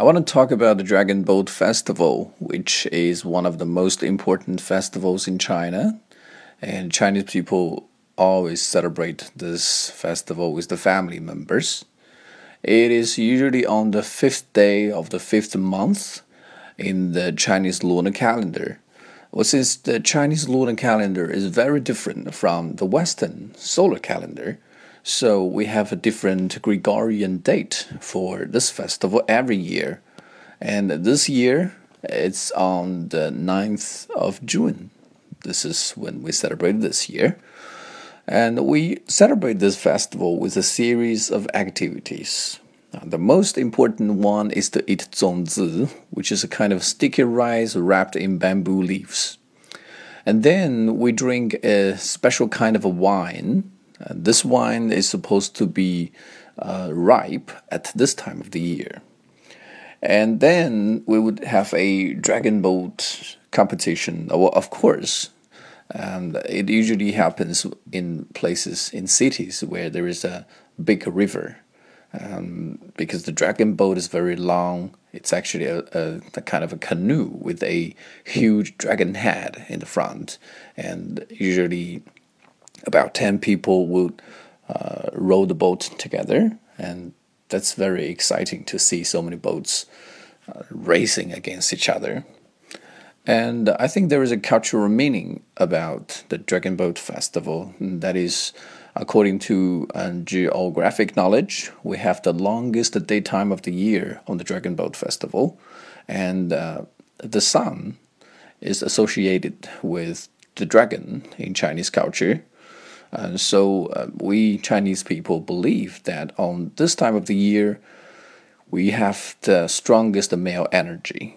I want to talk about the Dragon Boat Festival, which is one of the most important festivals in China. And Chinese people always celebrate this festival with the family members. It is usually on the fifth day of the fifth month in the Chinese lunar calendar. Well, since the Chinese lunar calendar is very different from the Western solar calendar, so we have a different Gregorian date for this festival every year. And this year, it's on the 9th of June. This is when we celebrate this year. And we celebrate this festival with a series of activities. Now, the most important one is to eat zongzi, which is a kind of sticky rice wrapped in bamboo leaves. And then we drink a special kind of a wine uh, this wine is supposed to be uh, ripe at this time of the year. And then we would have a dragon boat competition. Well, of course, and it usually happens in places in cities where there is a big river. Um, because the dragon boat is very long. It's actually a, a, a, kind of a canoe with a huge dragon head in the front, and usually about 10 people would uh, row the boat together and that's very exciting to see so many boats uh, racing against each other. And i think there is a cultural meaning about the dragon boat festival. That is according to uh, geographic knowledge we have the longest daytime of the year on the dragon boat festival. And uh, the sun is associated with the dragon in chinese culture and so uh, we Chinese people believe that on this time of the year, we have the strongest male energy.